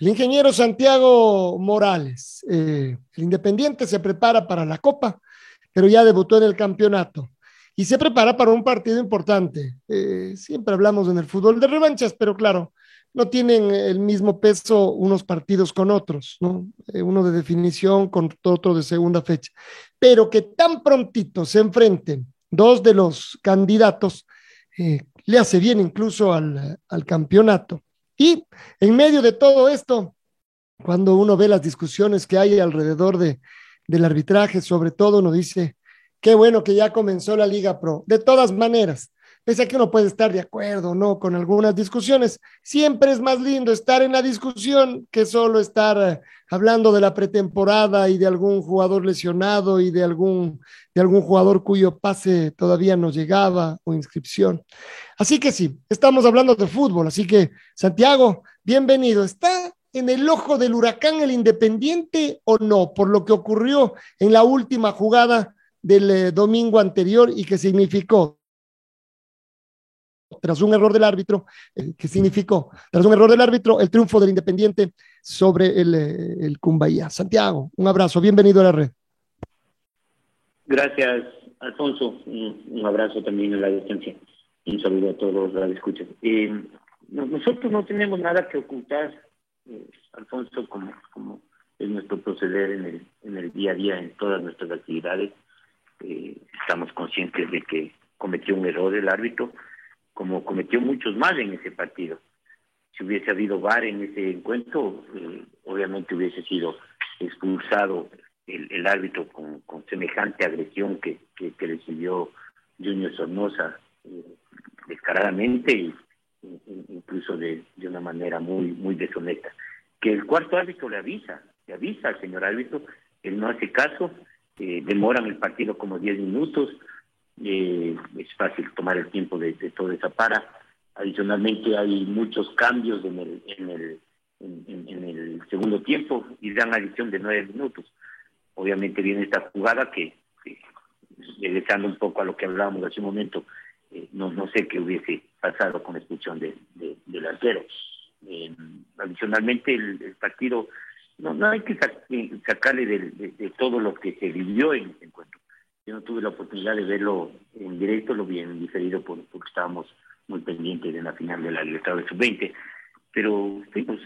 el ingeniero Santiago Morales, eh, el Independiente se prepara para la Copa, pero ya debutó en el campeonato y se prepara para un partido importante. Eh, siempre hablamos en el fútbol de revanchas, pero claro, no tienen el mismo peso unos partidos con otros, ¿no? Eh, uno de definición con otro de segunda fecha. Pero que tan prontito se enfrenten dos de los candidatos, le hace bien incluso al, al campeonato. Y en medio de todo esto, cuando uno ve las discusiones que hay alrededor de, del arbitraje, sobre todo uno dice, qué bueno que ya comenzó la Liga Pro. De todas maneras, pese a que uno puede estar de acuerdo no con algunas discusiones, siempre es más lindo estar en la discusión que solo estar eh, hablando de la pretemporada y de algún jugador lesionado y de algún, de algún jugador cuyo pase todavía no llegaba o inscripción. Así que sí, estamos hablando de fútbol, así que Santiago, bienvenido. ¿Está en el ojo del huracán el Independiente o no? Por lo que ocurrió en la última jugada del eh, domingo anterior y que significó tras un error del árbitro, eh, que significó, tras un error del árbitro, el triunfo del Independiente sobre el, eh, el Cumbayá. Santiago, un abrazo, bienvenido a la red. Gracias, Alfonso. Un, abrazo también en la distancia. Un saludo a todos los que escuchan. Eh, nosotros no tenemos nada que ocultar, Alfonso, como, como es nuestro proceder en el, en el día a día, en todas nuestras actividades. estamos conscientes de que cometió un error el árbitro como cometió muchos más en ese partido. Si hubiese habido VAR en ese encuentro, eh, obviamente hubiese sido expulsado el, árbitro con, semejante agresión que, que, recibió Junior Sornosa eh, descaradamente y incluso de, de, una manera muy muy deshonesta. Que el cuarto árbitro le avisa, le avisa al señor árbitro, él no hace caso, eh, demoran el partido como 10 minutos, eh, es fácil tomar el tiempo de, toda esa para. Adicionalmente hay muchos cambios en el, en el, en, el segundo tiempo y dan adición de nueve minutos. Obviamente viene esta jugada que, regresando un poco a lo que hablábamos hace un momento, eh, no, no sé qué hubiese pasado con la expulsión de, del arquero. Eh, adicionalmente el, partido, no, no hay que sacarle de, de, todo lo que se vivió en el encuentro yo no tuve la oportunidad de verlo en directo, lo vi en diferido porque estábamos muy pendientes de la final de la Libertad Sub-20, pero fuimos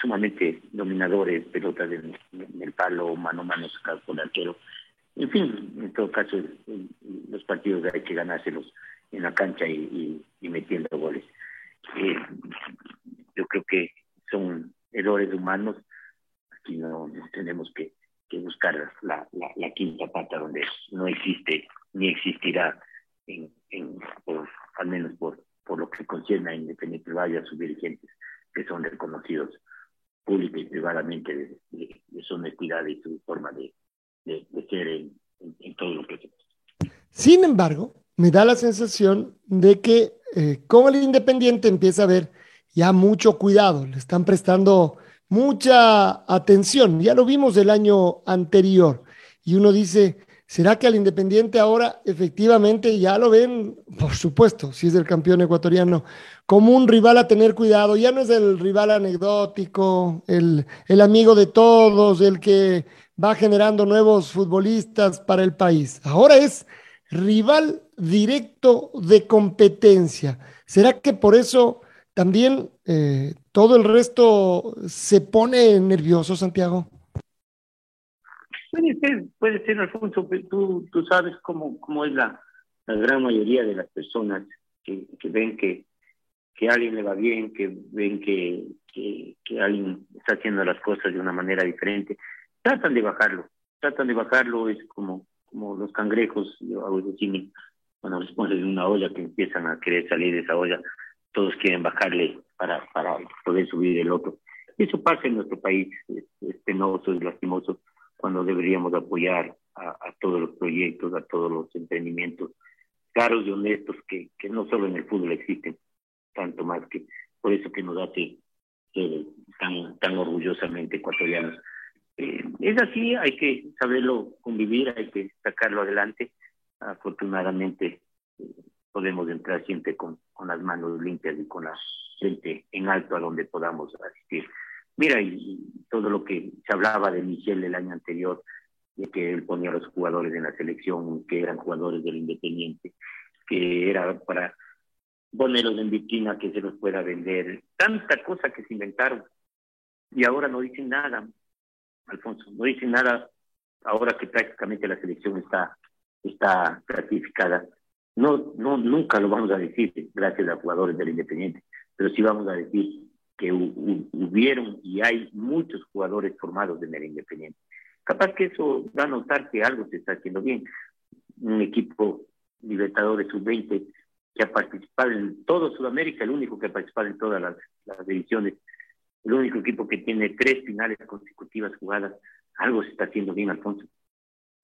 sumamente dominadores, pelotas en, el palo, mano a mano con el arquero. En fin, en todo caso, los partidos hay que ganárselos en la cancha y, metiendo goles. Eh, yo creo que son errores humanos, aquí no tenemos que que buscar la, la, quinta pata donde no existe ni existirá, en, en al menos por, por lo que concierne a Independiente Valle a sus dirigentes, que son reconocidos pública y privadamente de, su honestidad y su forma de, de, ser en, en, todo lo que hacemos. Sin embargo, me da la sensación de que eh, como el Independiente empieza a ver ya mucho cuidado, le están prestando mucha atención. Ya lo vimos el año anterior. Y uno dice, ¿será que al Independiente ahora efectivamente ya lo ven? Por supuesto, si es el campeón ecuatoriano, como un rival a tener cuidado. Ya no es el rival anecdótico, el, el amigo de todos, el que va generando nuevos futbolistas para el país. Ahora es rival directo de competencia. ¿Será que por eso también eh, todo el resto se pone nervioso, Santiago. Puede ser, puede ser, Alfonso, tú, tú sabes cómo, cómo es la, la gran mayoría de las personas que, que ven que, que a alguien le va bien, que ven que, que, alguien está haciendo las cosas de una manera diferente, tratan de bajarlo, tratan de bajarlo, es como, como los cangrejos, yo hago eso cuando les pones una olla que empiezan a querer salir de esa olla, todos quieren bajarle para, para poder subir el otro. Eso pasa en nuestro país, es, es penoso, es lastimoso, cuando deberíamos apoyar a, a, todos los proyectos, a todos los emprendimientos claros y honestos que, que no solo en el fútbol existen, tanto más que por eso que nos hace eh, tan, tan orgullosamente ecuatorianos. Eh, es así, hay que saberlo convivir, hay que sacarlo adelante. Afortunadamente eh, podemos entrar siempre con, con las manos limpias y con la frente en alto a donde podamos asistir. Mira, y, y todo lo que se hablaba de Michel el año anterior, de que él ponía a los jugadores en la selección, que eran jugadores del Independiente, que era para ponerlos en vitrina, que se los pueda vender, tanta cosa que se inventaron. Y ahora no dicen nada, Alfonso, no dicen nada ahora que prácticamente la selección está, está clasificada. No, no, nunca lo vamos a decir gracias a jugadores del Independiente, pero sí vamos a decir que hubieron y hay muchos jugadores formados en el Independiente. Capaz que eso da a notar que algo se está haciendo bien. Un equipo Libertadores Sub-20 que ha participado en todo Sudamérica, el único que ha participado en todas las, las el único equipo que tiene tres finales consecutivas jugadas, algo se está haciendo bien, Alfonso.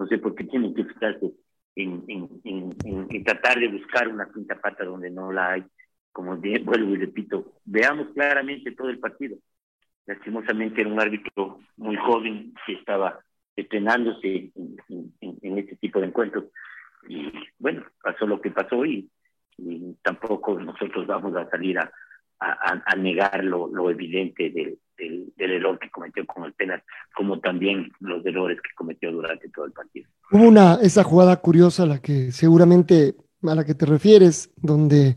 No sé por qué tienen que fijarse en, en, en, en, tratar de buscar una quinta pata donde no la hay como vuelvo y repito, veamos claramente todo el partido. Lastimosamente era un árbitro muy joven que estaba estrenándose en, en, en, este tipo de encuentros. Y bueno, pasó lo que pasó y, y tampoco nosotros vamos a salir a, a, a negar lo, lo evidente del, del, error que cometió con el penal, como también los errores que cometió durante todo el partido. Hubo una, esa jugada curiosa, la que seguramente a la que te refieres, donde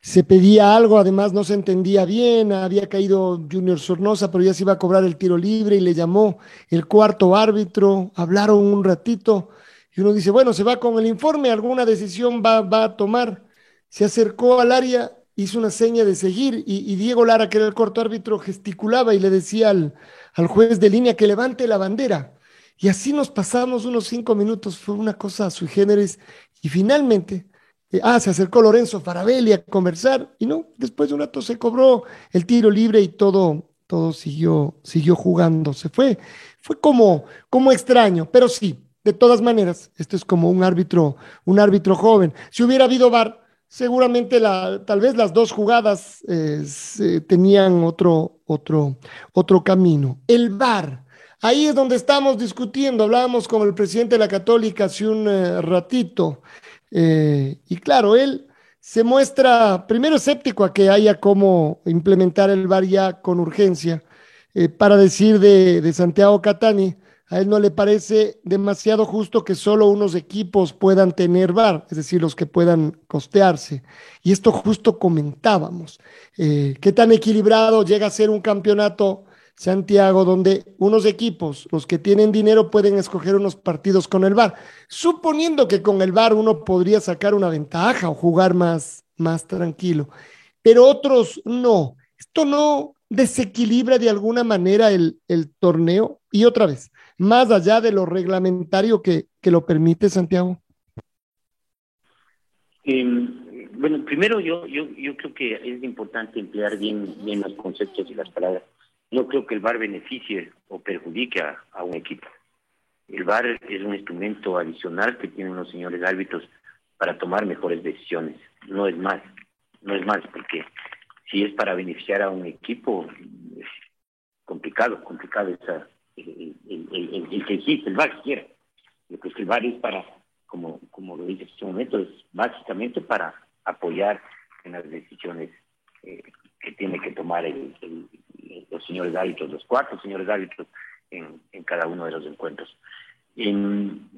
se pedía algo, además no se entendía bien, había caído Junior Sornosa, pero ya se iba a cobrar el tiro libre y le llamó el cuarto árbitro, hablaron un ratito y uno dice, bueno, se va con el informe, alguna decisión va, va a tomar. Se acercó al área, hizo una seña de seguir y, Diego Lara, que era el cuarto árbitro, gesticulaba y le decía al, al juez de línea que levante la bandera. Y así nos pasamos unos cinco minutos, fue una cosa sui generis y finalmente ah, se acercó Lorenzo Farabelli a conversar y no, después de un rato se cobró el tiro libre y todo, todo siguió, siguió jugando. Se fue, fue como, como extraño, pero sí, de todas maneras, esto es como un árbitro, un árbitro joven. Si hubiera habido VAR, seguramente la, tal vez las dos jugadas eh, tenían otro, otro, otro camino. El VAR. Ahí es donde estamos discutiendo. Hablábamos con el presidente de la Católica hace un uh, ratito. Eh, y claro, él se muestra primero escéptico a que haya cómo implementar el VAR ya con urgencia. Eh, para decir de, de, Santiago Catani, a él no le parece demasiado justo que solo unos equipos puedan tener VAR, es decir, los que puedan costearse. Y esto justo comentábamos. Eh, ¿Qué tan equilibrado llega a ser un campeonato Santiago, donde unos equipos, los que tienen dinero, pueden escoger unos partidos con el VAR, suponiendo que con el VAR uno podría sacar una ventaja o jugar más, más tranquilo, pero otros no. Esto no desequilibra de alguna manera el, el torneo y otra vez, más allá de lo reglamentario que, que lo permite Santiago. Eh, bueno, primero yo, yo, yo creo que es importante emplear bien, bien los conceptos y las palabras no creo que el VAR beneficie o perjudique a, a, un equipo. El VAR es un instrumento adicional que tienen los señores árbitros para tomar mejores decisiones. No es más, no es más, porque si es para beneficiar a un equipo, es complicado, complicado esa, el, el, el, que existe, el VAR quiera. Pues el VAR es para, como, como lo dice en este momento, es básicamente para apoyar en las decisiones eh, que tiene que tomar el, los señores árbitros, los cuatro señores árbitros en, en cada uno de los encuentros. En,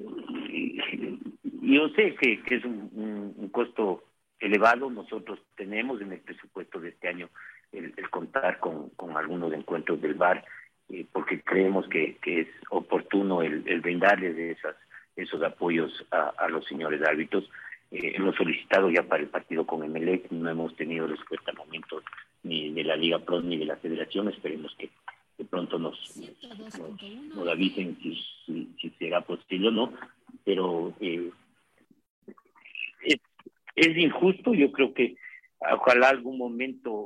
yo sé que, que es un, un, un, costo elevado, nosotros tenemos en el presupuesto de este año el, el contar con, con, algunos encuentros del VAR, eh, porque creemos que, que, es oportuno el, el brindarles esas, esos apoyos a, a, los señores árbitros. eh, hemos solicitado ya para el partido con Emelec, no hemos tenido respuesta al momento ni de la Liga Pro ni de la Federación, esperemos que de pronto nos, nos, avisen si, si, será posible o no, pero eh, es, es, injusto, yo creo que ojalá algún momento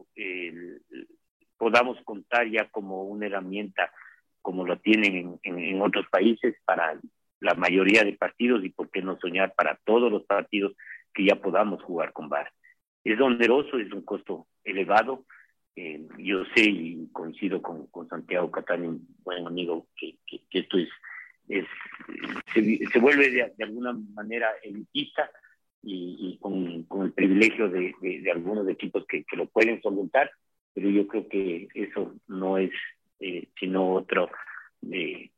podamos contar ya como una herramienta como lo tienen en, en, otros países para la mayoría de partidos y por qué no soñar para todos los partidos que ya podamos jugar con VAR. Es oneroso, es un costo elevado. Eh, yo sé y coincido con, con Santiago Catani, un buen amigo, que, que, esto es, es se, vuelve de, alguna manera elitista y, y con, con, el privilegio de, de, algunos equipos que, que, lo pueden solventar, pero yo creo que eso no es eh, sino otro de,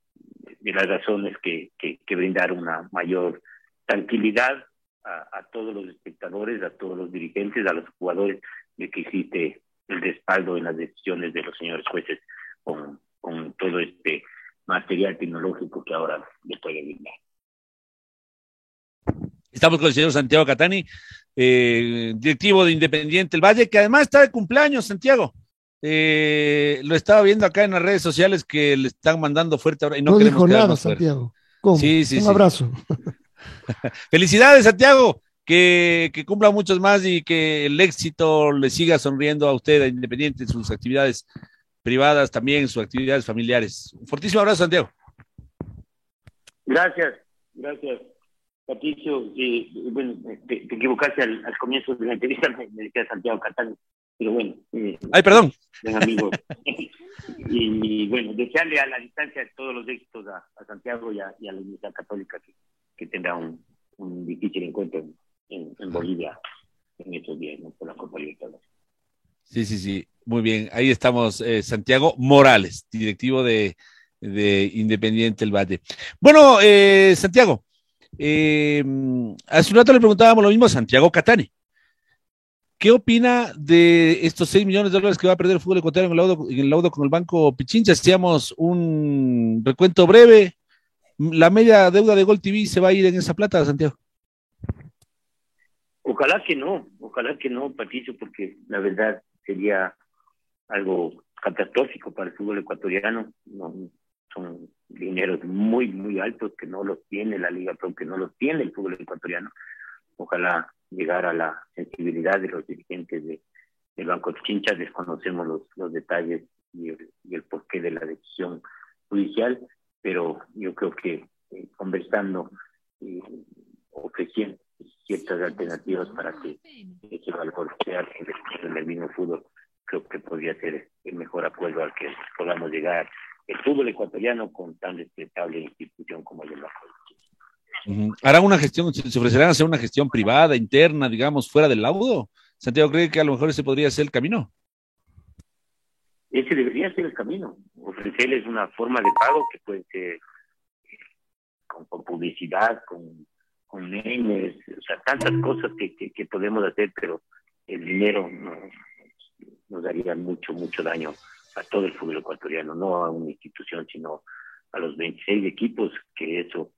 de las razones que, que, brindar una mayor tranquilidad a, todos los espectadores, a todos los dirigentes, a los jugadores, de que existe el respaldo en las decisiones de los señores jueces con, con todo este material tecnológico que ahora le puede brindar. Estamos con el señor Santiago Catani, eh, directivo de Independiente El Valle, que además está de cumpleaños, Santiago. Eh, lo estaba viendo acá en las redes sociales que le están mandando fuerte ahora y no, queremos dijo nada, Santiago. Sí, sí, Un abrazo. Felicidades, Santiago. Que, que, cumpla muchos más y que el éxito le siga sonriendo a usted, a Independiente, en sus actividades privadas, también sus actividades familiares. Un fortísimo abrazo, Santiago. Gracias, gracias. Patricio, eh, bueno, te, equivocaste al, comienzo de la entrevista, me, decía Santiago Catán, pero bueno. Eh, Ay, perdón. amigo. y, bueno, desearle a la distancia todos los éxitos a, Santiago y a, y a la Iglesia Católica que, que tendrá un, un difícil encuentro en, en, Bolivia en estos días, ¿no? por la Copa Libertadores. Sí, sí, sí, muy bien. Ahí estamos, eh, Santiago Morales, directivo de, de Independiente El Bate. Bueno, eh, Santiago, eh, hace un rato le preguntábamos lo mismo a Santiago Catani. ¿Qué opina de estos 6 millones de dólares que va a perder el fútbol ecuatoriano en el laudo, en el laudo con el Banco Pichincha? Hacíamos un recuento breve, la media deuda de Gol TV se va a ir en esa plata, Santiago. Ojalá que no, ojalá que no, Patricio, porque la verdad sería algo catastrófico para el fútbol ecuatoriano. No, son dineros muy, muy altos que no los tiene la Liga Pro, que no los tiene el fútbol ecuatoriano. Ojalá llegar a la sensibilidad de los dirigentes de, del Banco Chincha, desconocemos los, los detalles y el, y el porqué de la decisión judicial, pero yo creo que eh, conversando y ofreciendo ciertas alternativas para que ese valor sea en el mismo fútbol, creo que podría ser el mejor acuerdo al que podamos llegar el fútbol ecuatoriano con tan respetable institución como el de la ¿Harán una gestión, se ofrecerán hacer una gestión privada, interna, digamos, fuera del laudo? Santiago cree que a lo mejor ese podría ser el camino. Ese debería ser el camino. Ofrecerles una forma de pago que puede ser con, publicidad, con, con memes, o sea, tantas cosas que, que, podemos hacer, pero el dinero nos daría mucho, mucho daño a todo el fútbol ecuatoriano, no a una institución, sino a los 26 equipos, que eso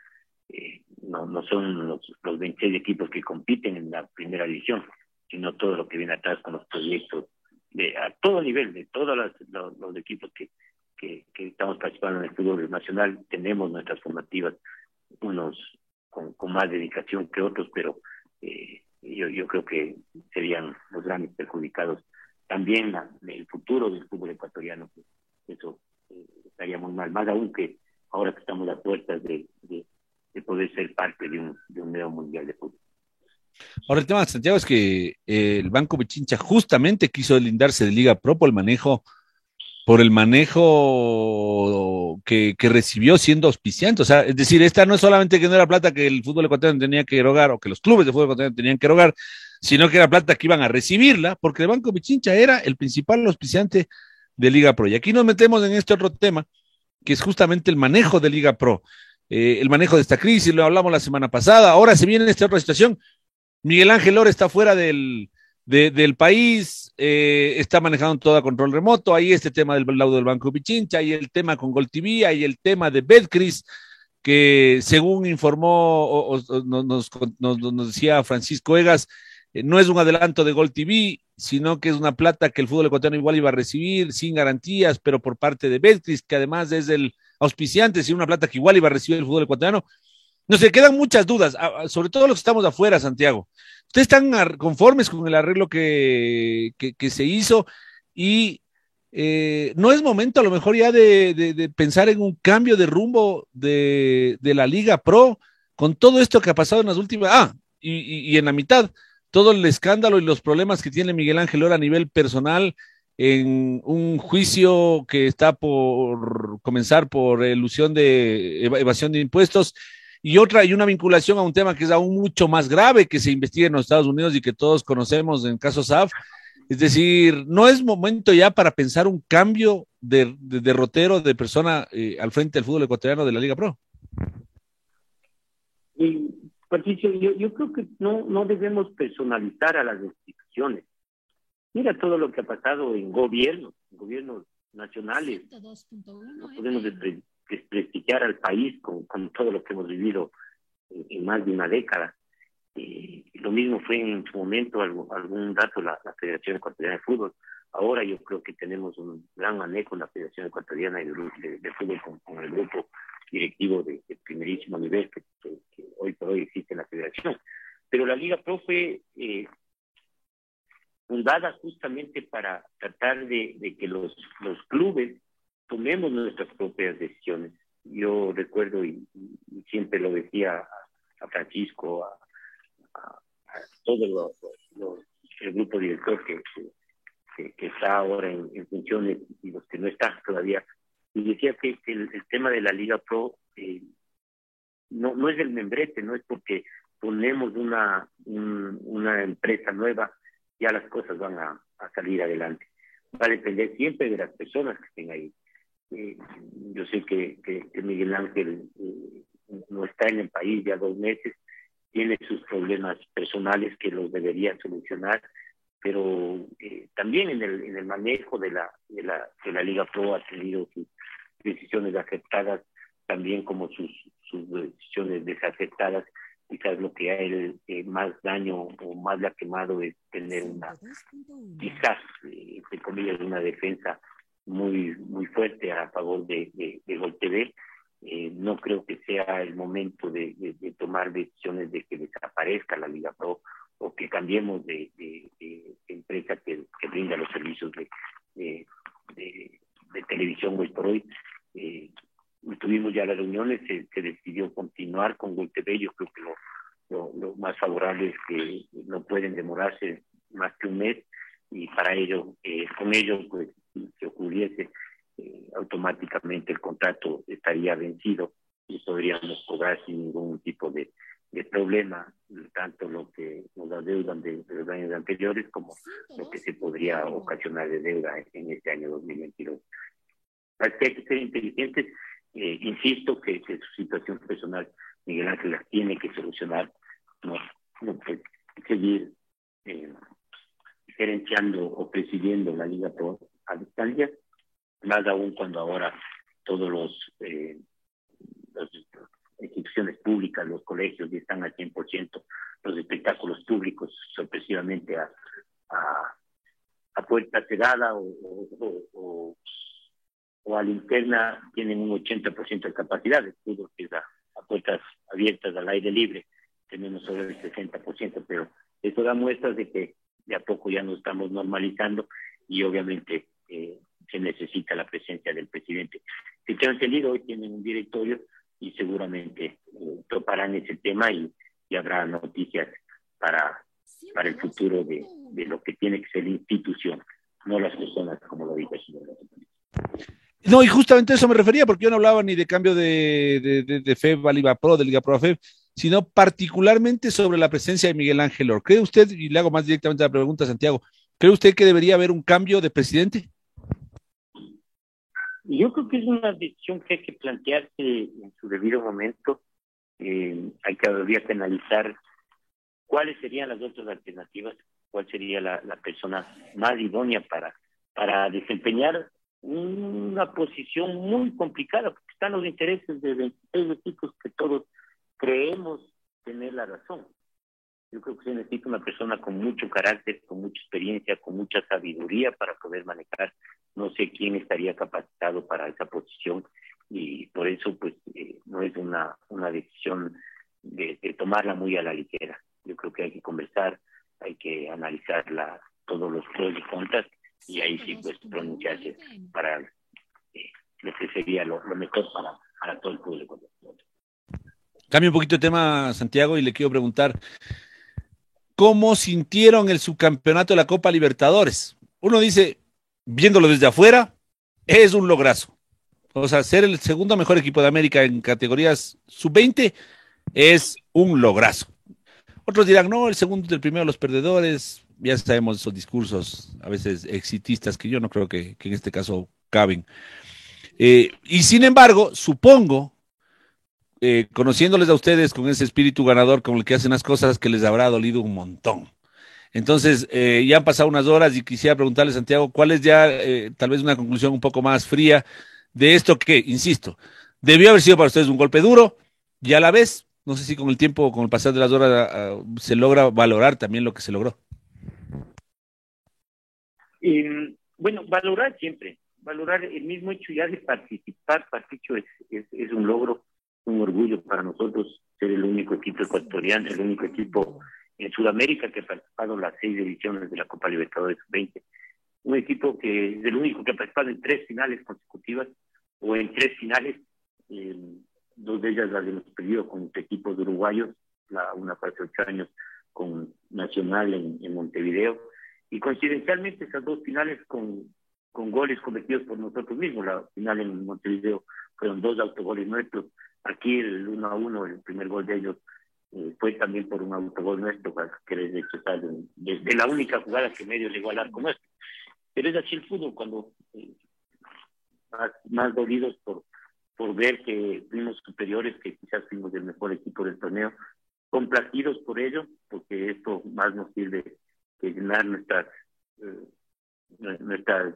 eh, no, no son los, los 26 equipos que compiten en la primera división, sino todo lo que viene atrás con los proyectos de, a todo nivel, de todos los, los, equipos que, que, estamos participando en el fútbol nacional, tenemos nuestras formativas, unos con, con más dedicación que otros, pero eh, yo, yo creo que serían los grandes perjudicados. También la, el futuro del fútbol ecuatoriano, eso eh, estaría muy mal, más aún que ahora que estamos a puertas de, de, de poder ser parte de un, de un nuevo mundial de fútbol. Ahora el tema de Santiago es que eh, el Banco Pichincha justamente quiso lindarse de Liga Pro por el manejo, por el manejo que, que, recibió siendo auspiciante. O sea, es decir, esta no es solamente que no era plata que el fútbol ecuatoriano tenía que erogar o que los clubes de fútbol ecuatoriano tenían que erogar, sino que era plata que iban a recibirla, porque el Banco Pichincha era el principal auspiciante de Liga Pro. Y aquí nos metemos en este otro tema, que es justamente el manejo de Liga Pro. Eh, el manejo de esta crisis, lo hablamos la semana pasada, ahora se viene esta otra situación, Miguel Ángel Lora está fuera del, del país, eh, está manejando todo a control remoto, ahí este tema del laudo del Banco Pichincha, hay el tema con Gol TV, hay el tema de Betcris, que según informó o, nos, nos, decía Francisco Egas, no es un adelanto de Gol TV, sino que es una plata que el fútbol ecuatoriano igual iba a recibir sin garantías, pero por parte de Betcris, que además es el auspiciante, sí, una plata que igual iba a recibir el fútbol ecuatoriano. No sé, quedan muchas dudas, sobre todo los que estamos afuera, Santiago. ¿Ustedes están conformes con el arreglo que, que se hizo? Y eh, no es momento a lo mejor ya de, pensar en un cambio de rumbo de, la Liga Pro con todo esto que ha pasado en las últimas, ah, y, en la mitad, todo el escándalo y los problemas que tiene Miguel Ángel ahora a nivel personal en un juicio que está por comenzar por ilusión de evasión de impuestos y otra y una vinculación a un tema que es aún mucho más grave que se investiga en los Estados Unidos y que todos conocemos en caso SAF, es decir, no es momento ya para pensar un cambio de, derrotero de persona eh, al frente del fútbol ecuatoriano de la Liga Pro. Patricio, yo, creo que no, no debemos personalizar a las instituciones. Mira todo lo que ha pasado en gobiernos, en gobiernos nacionales. No podemos desprestigiar al país con, todo lo que hemos vivido en más de una década. Y lo mismo fue en su momento algún, dato la, la, Federación Ecuatoriana de Fútbol. Ahora yo creo que tenemos un gran manejo en la Federación Ecuatoriana de, Fútbol con, el grupo directivo de, primerísimo nivel que, hoy por hoy existe en la Federación. Pero la Liga Pro fue eh, fundada justamente para tratar de, que los, los clubes tomemos nuestras propias decisiones. Yo recuerdo y, siempre lo decía a Francisco, a, todo el grupo director que, que, está ahora en, funciones y los que no están todavía. Y decía que, el, tema de la Liga Pro eh, no, no es el membrete, no es porque ponemos una, una empresa nueva, ya las cosas van a, salir adelante. Va a depender siempre de las personas que estén ahí. Eh, yo sé que, que, Miguel Ángel eh, no está en el país ya dos meses, tiene sus problemas personales que los debería solucionar, pero eh, también en el, en el manejo de la, de, la, de la Liga Pro ha tenido sus decisiones aceptadas, también como sus, sus decisiones desaceptadas. Quizás lo que a él eh, más daño o más le ha quemado es tener una, quizás, eh, entre comillas, una defensa muy muy fuerte a favor de, de, de Gol TV eh, no creo que sea el momento de, tomar decisiones de que desaparezca la Liga Pro o que cambiemos de, empresa que, brinda los servicios de, televisión hoy por hoy. Eh, tuvimos ya las reuniones, se, decidió continuar con Gol TV, yo creo que lo, lo, más favorable es que no pueden demorarse más que un mes y para ello, eh, con ello, pues, si ocurriese eh, automáticamente el contrato estaría vencido y podríamos cobrar sin ningún tipo de, problema, tanto lo que nos adeudan de, de, los años anteriores como lo que se podría ocasionar de deuda en este año 2022. Hay que ser inteligentes, eh, insisto que, su situación personal Miguel Ángel las tiene que solucionar, no, no seguir eh, gerenciando o presidiendo la Liga Pro a distancia más aún cuando ahora todos los eh, instituciones públicas, los colegios ya están al 100%, los espectáculos públicos sorpresivamente a, a, puerta cerrada o, o, o, a linterna tienen un 80% de capacidad, de que es a, puertas abiertas al aire libre, tenemos solo el 60%, pero eso da muestras de que de a poco ya nos estamos normalizando y obviamente eh, se necesita la presencia del presidente. Si te han salido, hoy tienen un directorio y seguramente eh, toparán ese tema y, habrá noticias para, para el futuro de, de, lo que tiene que ser la institución, no las personas, como lo dijo el señor. No, y justamente eso me refería, porque yo no hablaba ni de cambio de, de, de, FEB a Liga Pro, de Liga Pro a FEB, sino particularmente sobre la presencia de Miguel Ángel Or. ¿Cree usted, y le hago más directamente la pregunta Santiago, ¿cree usted que debería haber un cambio de presidente? Yo creo que es una decisión que hay que plantearse en su debido momento. Eh, hay que habría que analizar cuáles serían las otras alternativas, cuál sería la, persona más idónea para, para desempeñar una posición muy complicada, porque están los intereses de 26 equipos que todos creemos tener la razón. Yo creo que se necesita una persona con mucho carácter, con mucha experiencia, con mucha sabiduría para poder manejar. No sé quién estaría capacitado para esa posición y por eso pues eh, no es una, una decisión de, tomarla muy a la ligera. Yo creo que hay que conversar, hay que analizar la, todos los pros y contras y ahí sí pues pronunciarse para eh, lo que sería lo, mejor para, para todo el público. Cambio un poquito de tema, Santiago, y le quiero preguntar, ¿cómo sintieron el subcampeonato de la Copa Libertadores? Uno dice, viéndolo desde afuera, es un lograzo. O sea, ser el segundo mejor equipo de América en categorías sub-20 es un lograzo. Otros dirán, no, el segundo del primero, los perdedores. Ya sabemos esos discursos a veces exitistas que yo no creo que, en este caso caben. Eh, y sin embargo, supongo eh, conociéndoles a ustedes con ese espíritu ganador con el que hacen las cosas, que les habrá dolido un montón. Entonces, eh, ya han pasado unas horas y quisiera preguntarle, Santiago, ¿cuál es ya tal vez una conclusión un poco más fría de esto que, insisto, debió haber sido para ustedes un golpe duro y a la vez, no sé si con el tiempo, con el pasar de las horas, se logra valorar también lo que se logró. Bueno, valorar siempre, valorar el mismo hecho ya de participar, Patricio, es, es un logro un orgullo para nosotros ser el único equipo ecuatoriano, el único equipo en Sudamérica que ha participado en las seis ediciones de la Copa Libertadores 20. Un equipo que es el único que ha participado en tres finales consecutivas o en tres finales, dos de ellas las hemos perdido con equipos uruguayos, la, una hace ocho años con Nacional en, en Montevideo, y coincidencialmente esas dos finales con, con goles cometidos por nosotros mismos. La final en Montevideo fueron dos autogoles nuestros Aquí el 1 a 1, el primer gol de ellos eh, fue también por un autogol nuestro, que está desde la única jugada que medio llegó al arco nuestro. Pero es así el fútbol, cuando eh, más, dolidos por, por ver que fuimos superiores, que quizás fuimos el mejor equipo del torneo, complacidos por ello, porque esto más nos sirve que llenar nuestras, eh, nuestras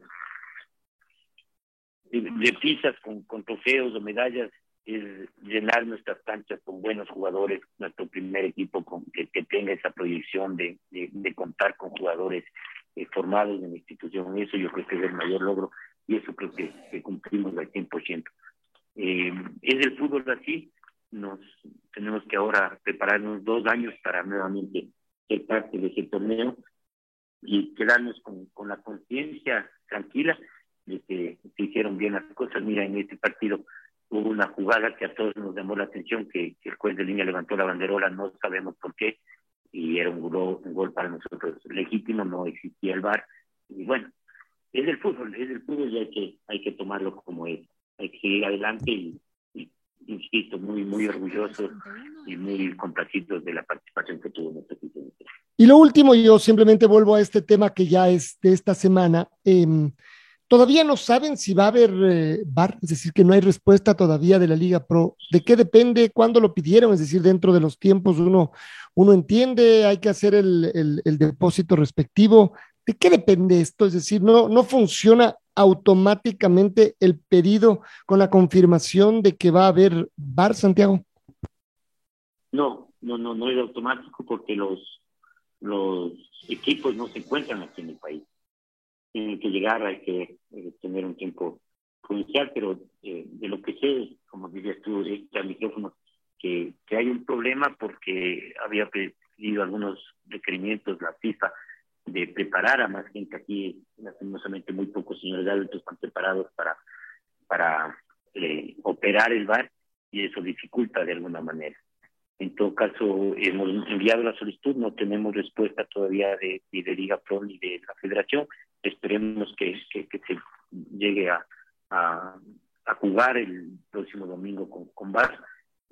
de, pisas con, con trofeos o medallas es llenar nuestras canchas con buenos jugadores, nuestro primer equipo con, que, tenga esa proyección de, de, contar con jugadores eh, formados en la institución. Eso yo creo que es el mayor logro y eso creo que, cumplimos al 100%. Eh, es el fútbol así, nos tenemos que ahora prepararnos dos años para nuevamente ser parte de ese torneo y quedarnos con, con la conciencia tranquila de que se hicieron bien las cosas. Mira, en este partido hubo una jugada que a todos nos llamó la atención, que, el juez de línea levantó la banderola, no sabemos por qué, y era un gol, un gol para nosotros legítimo, no existía el VAR, y bueno, es el fútbol, es el fútbol y hay que, hay que tomarlo como es, hay que seguir adelante y, insisto, muy, muy orgullosos y muy complacidos de la participación que tuvo nuestro equipo. Y lo último, yo simplemente vuelvo a este tema que ya es de esta semana. Eh, Todavía no saben si va a haber eh, VAR, es decir, que no hay respuesta todavía de la Liga Pro. ¿De qué depende? ¿Cuándo lo pidieron? Es decir, dentro de los tiempos uno, uno entiende, hay que hacer el, el, depósito respectivo. ¿De qué depende esto? Es decir, no, no funciona automáticamente el pedido con la confirmación de que va a haber VAR, Santiago. No, no, no, no es automático porque los, los equipos no se encuentran aquí en el país tienen que llegar, hay que eh, tener un tiempo judicial, pero eh, de lo que sé, como dirías tú, al micrófono, que, que hay un problema porque había pedido algunos requerimientos la FIFA de preparar a más gente aquí, lastimosamente muy pocos señores adultos están preparados para, para eh, operar el bar y eso dificulta de alguna manera. En todo caso, hemos enviado la solicitud, no tenemos respuesta todavía de, ni de Liga Pro ni de la Federación. Esperemos que, que, se llegue a, a, jugar el próximo domingo con, con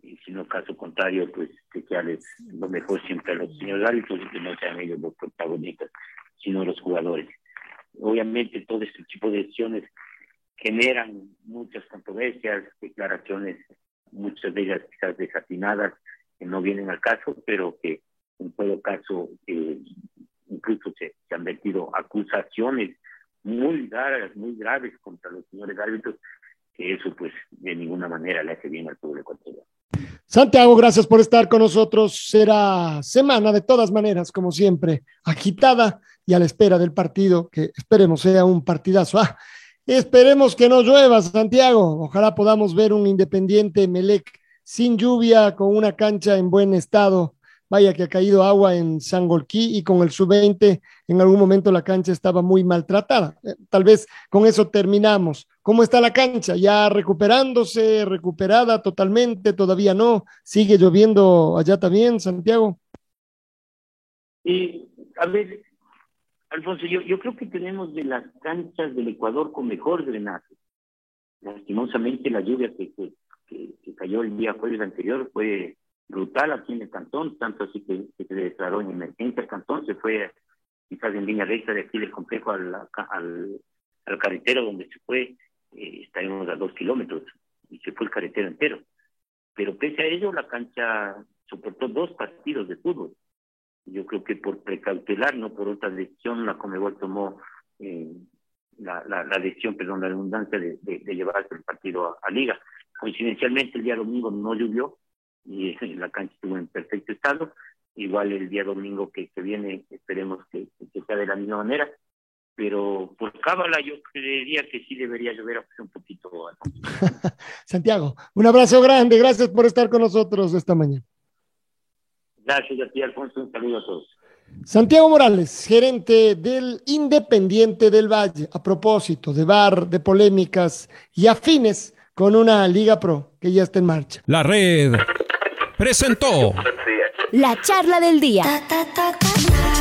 Y si no, caso contrario, pues desearles lo mejor siempre a los señores árbitros y que no sean ellos los protagonistas, sino los jugadores. Obviamente, todo este tipo de decisiones generan muchas controversias, declaraciones, muchas de ellas quizás desatinadas que no vienen al caso, pero que en todo caso eh, incluso se, han vertido acusaciones muy graves, muy graves contra los señores árbitros que eso pues de ninguna manera le hace bien al pueblo ecuatoriano. Santiago, gracias por estar con nosotros. Será semana de todas maneras, como siempre, agitada y a la espera del partido, que esperemos sea un partidazo. Ah, esperemos que no llueva, Santiago. Ojalá podamos ver un Independiente Melec sin lluvia, con una cancha en buen estado. Vaya que ha caído agua en Sangolquí y con el sub-20 en algún momento la cancha estaba muy maltratada. Eh, tal vez con eso terminamos. ¿Cómo está la cancha? ¿Ya recuperándose, recuperada totalmente? ¿Todavía no? ¿Sigue lloviendo allá también, Santiago? Y, a ver, Alfonso, yo, creo que tenemos de las canchas del Ecuador con mejor drenaje. Lastimosamente la lluvia que, que, que cayó el día jueves anterior fue brutal aquí en el cantón, tanto así que, se declaró en emergencia el cantón, se fue quizás en línea recta de aquí del complejo al, al carretero donde se fue, eh, estaremos a dos kilómetros y se fue el carretero entero. Pero pese a ello, la cancha soportó dos partidos de fútbol. Yo creo que por precautelar, no por otra decisión, la Comebol tomó eh, la, la, la, decisión, perdón, la redundancia de, de, de llevarse el partido a, a, Liga. Coincidencialmente, el día domingo no llovió y la cancha estuvo en perfecto estado. Igual el día domingo que, que viene, esperemos que, que sea de la misma manera pero por cábala yo creería que sí debería llover un poquito. Santiago, un abrazo grande, gracias por estar con nosotros esta mañana. Gracias a ti, Alfonso, un saludo a todos. Santiago Morales, gerente del Independiente del Valle, a propósito de bar, de polémicas y afines con una Liga Pro que ya está en marcha. La red presentó la charla del día.